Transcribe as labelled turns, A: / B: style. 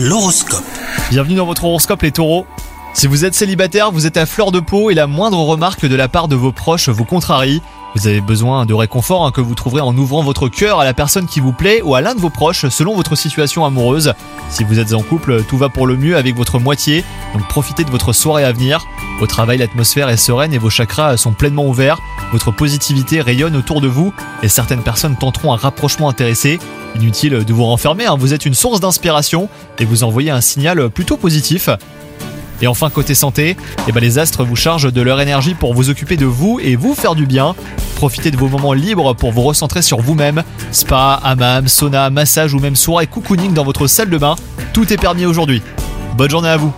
A: L'horoscope.
B: Bienvenue dans votre horoscope les taureaux. Si vous êtes célibataire, vous êtes à fleur de peau et la moindre remarque de la part de vos proches vous contrarie. Vous avez besoin de réconfort hein, que vous trouverez en ouvrant votre cœur à la personne qui vous plaît ou à l'un de vos proches selon votre situation amoureuse. Si vous êtes en couple, tout va pour le mieux avec votre moitié, donc profitez de votre soirée à venir. Au travail, l'atmosphère est sereine et vos chakras sont pleinement ouverts. Votre positivité rayonne autour de vous et certaines personnes tenteront un rapprochement intéressé. Inutile de vous renfermer, hein, vous êtes une source d'inspiration et vous envoyez un signal plutôt positif. Et enfin côté santé, eh ben les astres vous chargent de leur énergie pour vous occuper de vous et vous faire du bien. Profitez de vos moments libres pour vous recentrer sur vous-même. Spa, hammam, sauna, massage ou même soirée cocooning dans votre salle de bain, tout est permis aujourd'hui. Bonne journée à vous